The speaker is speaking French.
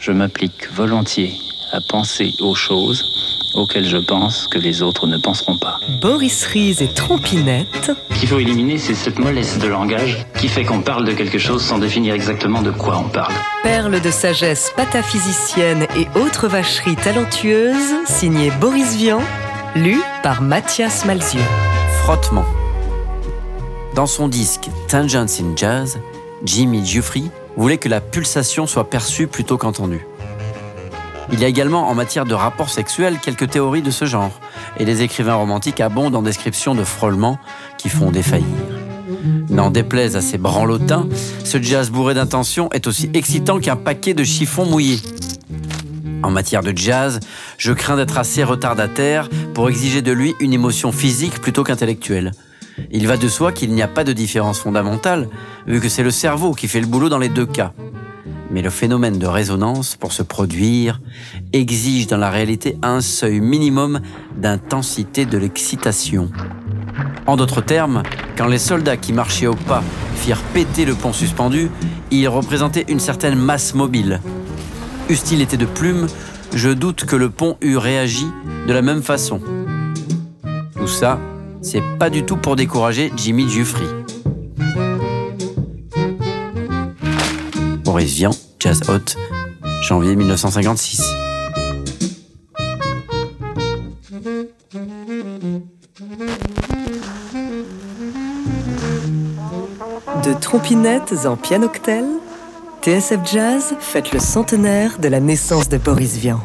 Je m'applique volontiers à penser aux choses auxquelles je pense que les autres ne penseront pas. Boris Ries et Trompinette. Ce qu'il faut éliminer, c'est cette mollesse de langage qui fait qu'on parle de quelque chose sans définir exactement de quoi on parle. Perles de sagesse pataphysicienne et autres vacheries talentueuses, signé Boris Vian, lu par Mathias Malzieu. Frottement. Dans son disque Tangents in Jazz, Jimmy Giuffry voulait que la pulsation soit perçue plutôt qu'entendue. Il y a également en matière de rapports sexuels quelques théories de ce genre, et les écrivains romantiques abondent en descriptions de frôlements qui font défaillir. N'en déplaise à ces branlotins, ce jazz bourré d'intention est aussi excitant qu'un paquet de chiffons mouillés. En matière de jazz, je crains d'être assez retardataire pour exiger de lui une émotion physique plutôt qu'intellectuelle. Il va de soi qu'il n'y a pas de différence fondamentale, vu que c'est le cerveau qui fait le boulot dans les deux cas. Mais le phénomène de résonance, pour se produire, exige dans la réalité un seuil minimum d'intensité de l'excitation. En d'autres termes, quand les soldats qui marchaient au pas firent péter le pont suspendu, ils représentaient une certaine masse mobile. Eussent-ils été de plume, je doute que le pont eût réagi de la même façon. Tout ça, c'est pas du tout pour décourager Jimmy Giuffry. Boris Vian, Jazz Hot, janvier 1956. De trompinettes en pianoctel, TSF Jazz fête le centenaire de la naissance de Boris Vian.